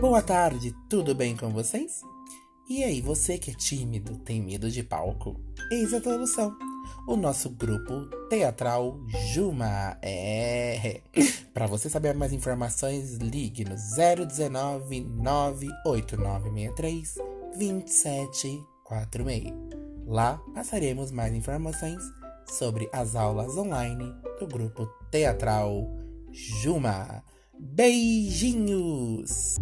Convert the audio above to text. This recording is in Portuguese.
Boa tarde, tudo bem com vocês? E aí, você que é tímido, tem medo de palco? Eis a solução. O nosso grupo teatral Juma. É. Para você saber mais informações, ligue no 019 98963 2746. Lá passaremos mais informações sobre as aulas online do grupo teatral Juma. Beijinhos!